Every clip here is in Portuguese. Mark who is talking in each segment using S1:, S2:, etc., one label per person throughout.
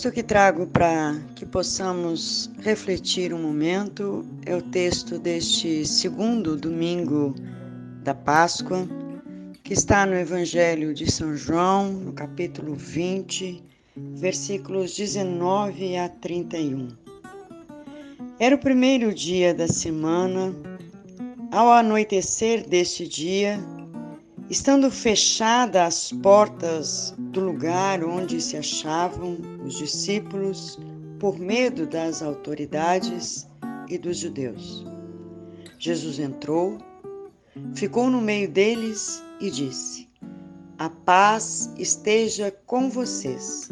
S1: Texto que trago para que possamos refletir um momento é o texto deste segundo domingo da Páscoa, que está no Evangelho de São João, no capítulo 20, versículos 19 a 31. Era o primeiro dia da semana. Ao anoitecer deste dia, Estando fechadas as portas do lugar onde se achavam os discípulos, por medo das autoridades e dos judeus, Jesus entrou, ficou no meio deles e disse: A paz esteja com vocês.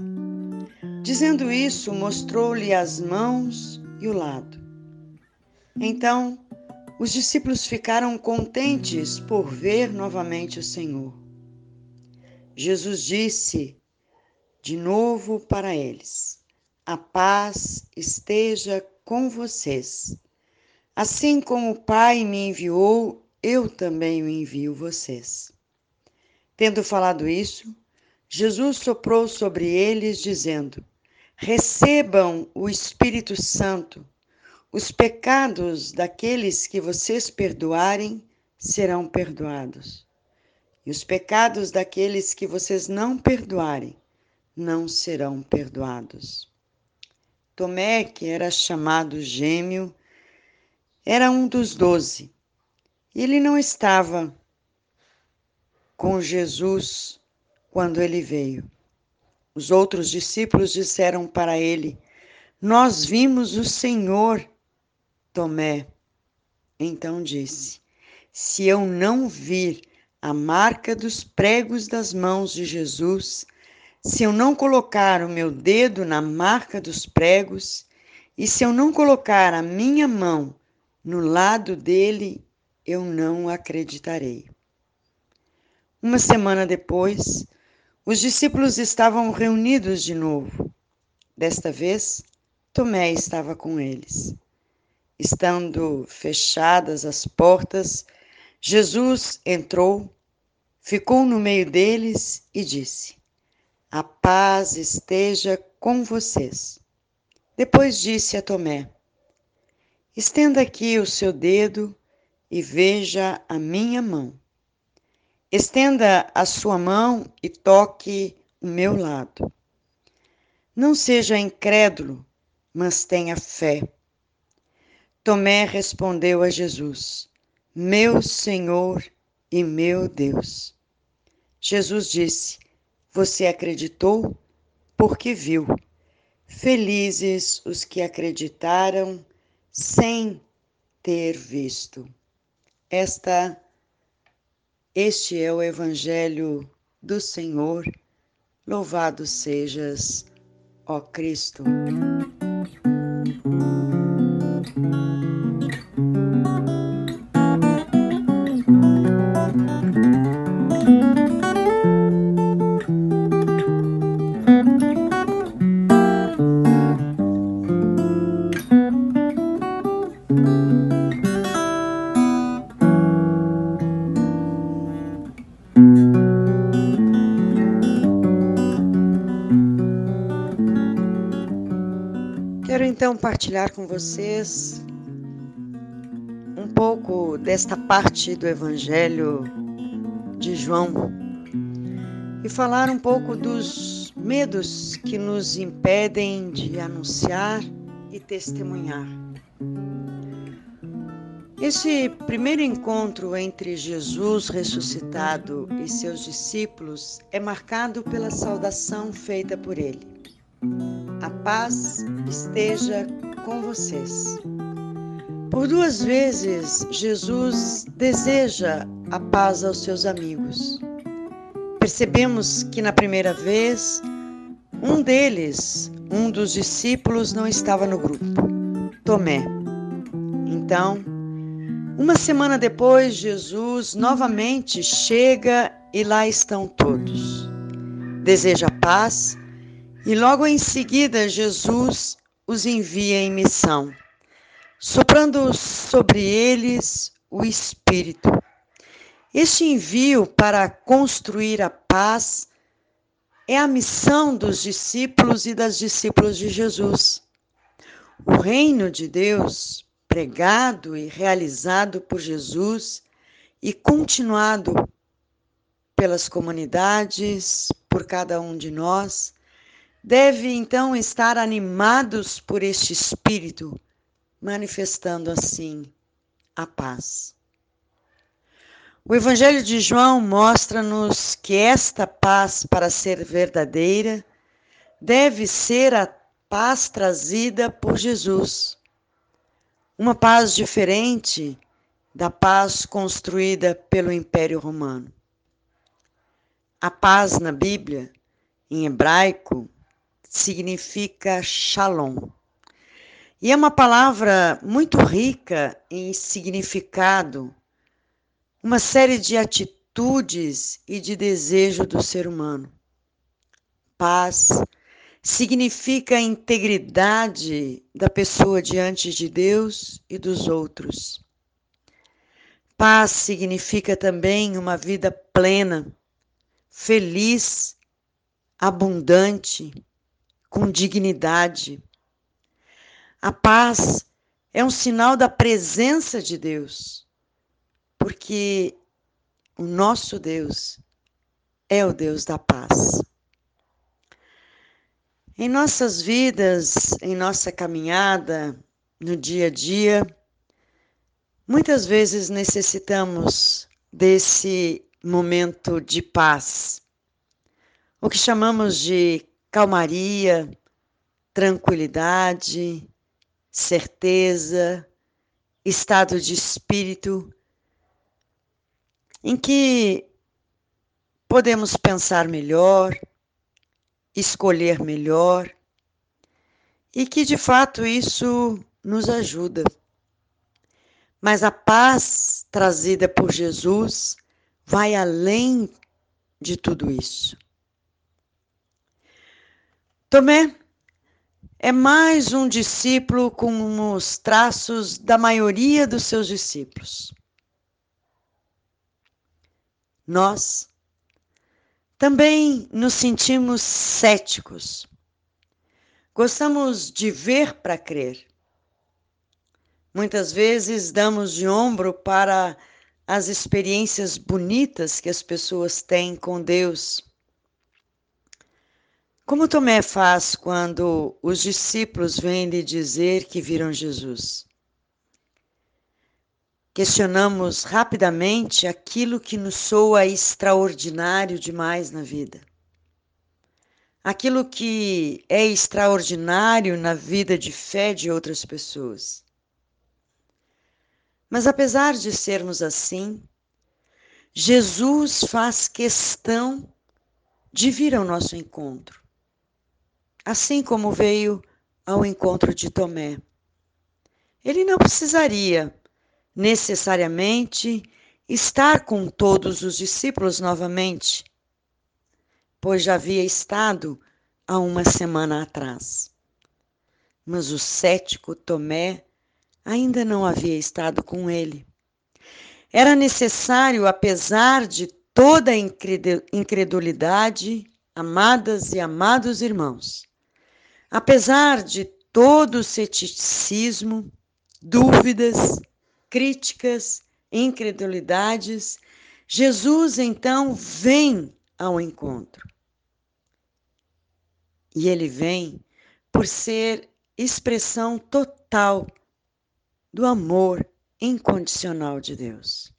S1: Dizendo isso, mostrou-lhe as mãos e o lado. Então, os discípulos ficaram contentes por ver novamente o Senhor. Jesus disse de novo para eles: A paz esteja com vocês. Assim como o Pai me enviou, eu também o envio vocês. Tendo falado isso, Jesus soprou sobre eles, dizendo: Recebam o Espírito Santo. Os pecados daqueles que vocês perdoarem serão perdoados, e os pecados daqueles que vocês não perdoarem não serão perdoados. Tomé, que era chamado Gêmeo, era um dos doze. Ele não estava com Jesus quando ele veio. Os outros discípulos disseram para ele: Nós vimos o Senhor. Tomé então disse: Se eu não vir a marca dos pregos das mãos de Jesus, se eu não colocar o meu dedo na marca dos pregos, e se eu não colocar a minha mão no lado dele, eu não acreditarei. Uma semana depois, os discípulos estavam reunidos de novo. Desta vez, Tomé estava com eles. Estando fechadas as portas, Jesus entrou, ficou no meio deles e disse: A paz esteja com vocês. Depois disse a Tomé: Estenda aqui o seu dedo e veja a minha mão. Estenda a sua mão e toque o meu lado. Não seja incrédulo, mas tenha fé. Tomé respondeu a Jesus: Meu Senhor e meu Deus. Jesus disse: Você acreditou porque viu. Felizes os que acreditaram sem ter visto. Esta este é o evangelho do Senhor. Louvado sejas, ó Cristo. Então partilhar com vocês um pouco desta parte do Evangelho de João e falar um pouco dos medos que nos impedem de anunciar e testemunhar. Esse primeiro encontro entre Jesus ressuscitado e seus discípulos é marcado pela saudação feita por ele. A paz esteja com vocês. Por duas vezes, Jesus deseja a paz aos seus amigos. Percebemos que na primeira vez, um deles, um dos discípulos, não estava no grupo, Tomé. Então, uma semana depois, Jesus novamente chega e lá estão todos. Deseja paz e logo em seguida, Jesus os envia em missão, soprando sobre eles o Espírito. Este envio para construir a paz é a missão dos discípulos e das discípulas de Jesus. O reino de Deus, pregado e realizado por Jesus e continuado pelas comunidades, por cada um de nós, deve então estar animados por este espírito, manifestando assim a paz. O Evangelho de João mostra-nos que esta paz, para ser verdadeira, deve ser a paz trazida por Jesus. Uma paz diferente da paz construída pelo Império Romano. A paz na Bíblia, em hebraico, significa shalom. E é uma palavra muito rica em significado, uma série de atitudes e de desejo do ser humano. Paz significa a integridade da pessoa diante de Deus e dos outros. Paz significa também uma vida plena, feliz, abundante, com dignidade. A paz é um sinal da presença de Deus, porque o nosso Deus é o Deus da paz. Em nossas vidas, em nossa caminhada, no dia a dia, muitas vezes necessitamos desse momento de paz, o que chamamos de calmaria, tranquilidade, certeza, estado de espírito em que podemos pensar melhor, escolher melhor e que de fato isso nos ajuda. Mas a paz trazida por Jesus vai além de tudo isso. Tomé é mais um discípulo com os traços da maioria dos seus discípulos. Nós também nos sentimos céticos. Gostamos de ver para crer. Muitas vezes damos de ombro para as experiências bonitas que as pessoas têm com Deus Como Tomé faz quando os discípulos vêm lhe dizer que viram Jesus? Questionamos rapidamente aquilo que nos soa extraordinário demais na vida. Aquilo que é extraordinário na vida de fé de outras pessoas. Mas apesar de sermos assim, Jesus faz questão de vir ao nosso encontro assim como veio ao encontro de Tomé. Ele não precisaria necessariamente estar com todos os discípulos novamente, pois já havia estado há uma semana atrás. Mas o cético Tomé ainda não havia estado com ele. Era necessário, apesar de toda a incredulidade, amadas e amados irmãos, Apesar de todo o ceticismo, dúvidas, críticas, incredulidades, Jesus então vem ao encontro. E ele vem por ser expressão total do amor incondicional de Deus.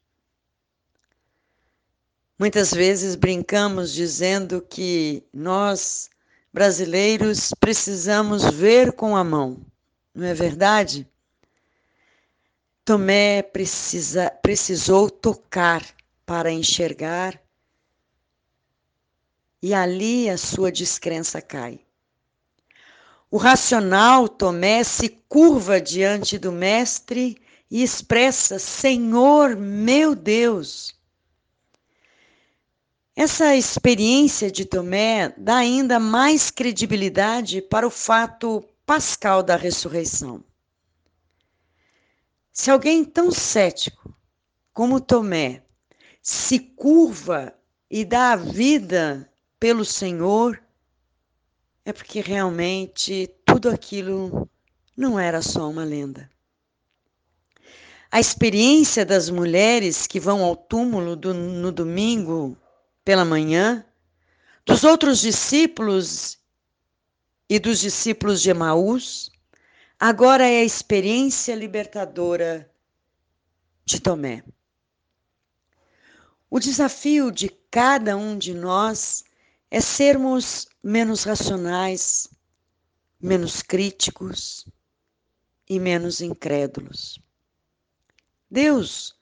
S1: Muitas vezes brincamos dizendo que nós brasileiros precisamos ver com a mão, não é verdade? Tomé precisa, precisou tocar para enxergar, e ali a sua descrença cai. O racional Tomé se curva diante do Mestre e expressa: Senhor meu Deus. Essa experiência de Tomé dá ainda mais credibilidade para o fato pascal da ressurreição. Se alguém tão cético como Tomé se curva e dá a vida pelo Senhor, é porque realmente tudo aquilo não era só uma lenda. A experiência das mulheres que vão ao túmulo do, no domingo pela manhã, dos outros discípulos e dos discípulos de Emaús, agora é a experiência libertadora de Tomé. O desafio de cada um de nós é sermos menos racionais, menos críticos e menos incrédulos. Deus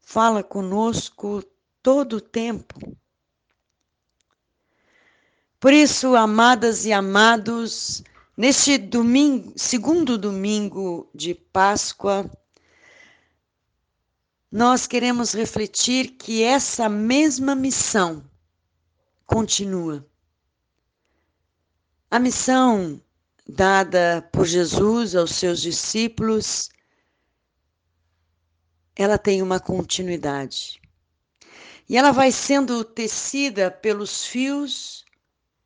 S1: fala conosco todo o tempo. Por isso, amadas e amados, neste domingo, segundo domingo de Páscoa, nós queremos refletir que essa mesma missão continua. A missão dada por Jesus aos seus discípulos, ela tem uma continuidade. E ela vai sendo tecida pelos fios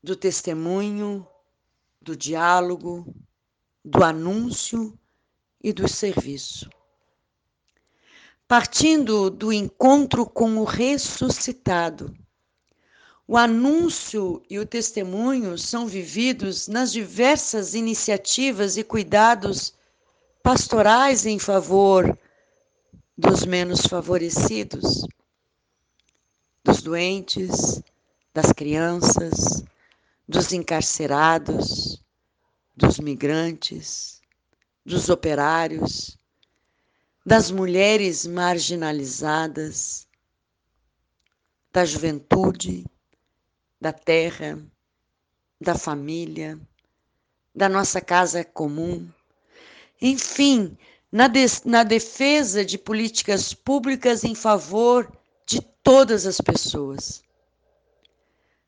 S1: do testemunho, do diálogo, do anúncio e do serviço. Partindo do encontro com o ressuscitado, o anúncio e o testemunho são vividos nas diversas iniciativas e cuidados pastorais em favor dos menos favorecidos, dos doentes, das crianças, dos encarcerados, dos migrantes, dos operários, das mulheres marginalizadas, da juventude, da terra, da família, da nossa casa comum, enfim, na, de, na defesa de políticas públicas em favor de todas as pessoas.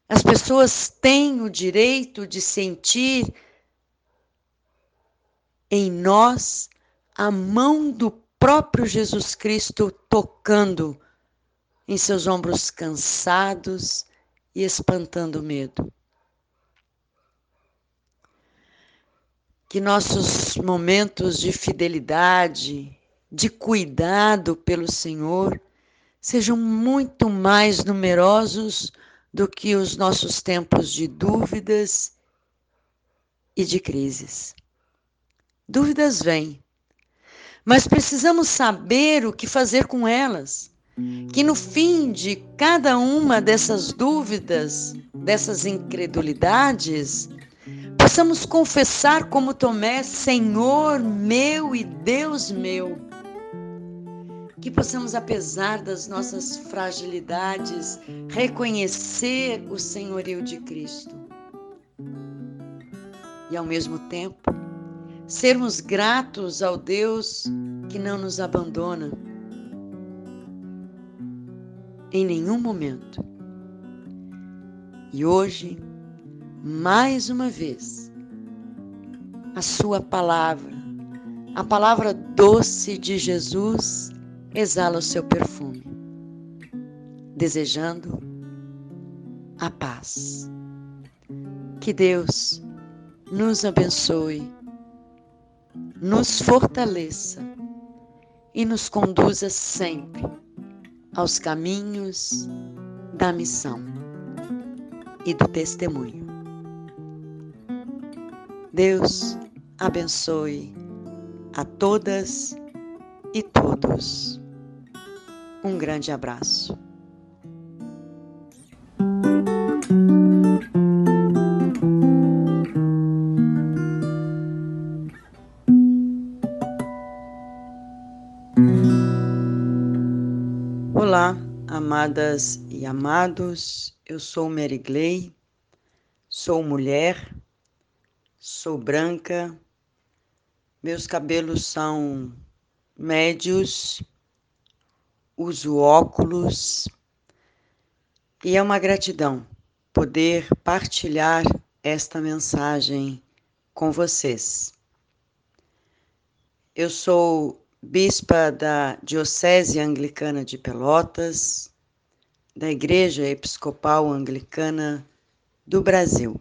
S1: As pessoas têm o direito de sentir em nós a mão do próprio Jesus Cristo tocando em seus ombros cansados e espantando medo. Que nossos momentos de fidelidade, de cuidado pelo Senhor, sejam muito mais numerosos do que os nossos tempos de dúvidas e de crises. Dúvidas vêm, mas precisamos saber o que fazer com elas. Que no fim de cada uma dessas dúvidas, dessas incredulidades, possamos confessar como Tomé, Senhor meu e Deus meu. Que possamos, apesar das nossas fragilidades, reconhecer o senhorio de Cristo. E ao mesmo tempo, sermos gratos ao Deus que não nos abandona em nenhum momento. E hoje, mais uma vez, a Sua palavra, a palavra doce de Jesus, exala o seu perfume, desejando a paz. Que Deus nos abençoe nos fortaleça e nos conduza sempre aos caminhos da missão e do testemunho. Deus abençoe a todas e todos. Um grande abraço. Olá, amadas e amados, eu sou Mary Gley, sou mulher, sou branca, meus cabelos são médios, uso óculos e é uma gratidão poder partilhar esta mensagem com vocês. Eu sou bispa da Diocese Anglicana de Pelotas, da Igreja Episcopal Anglicana do Brasil.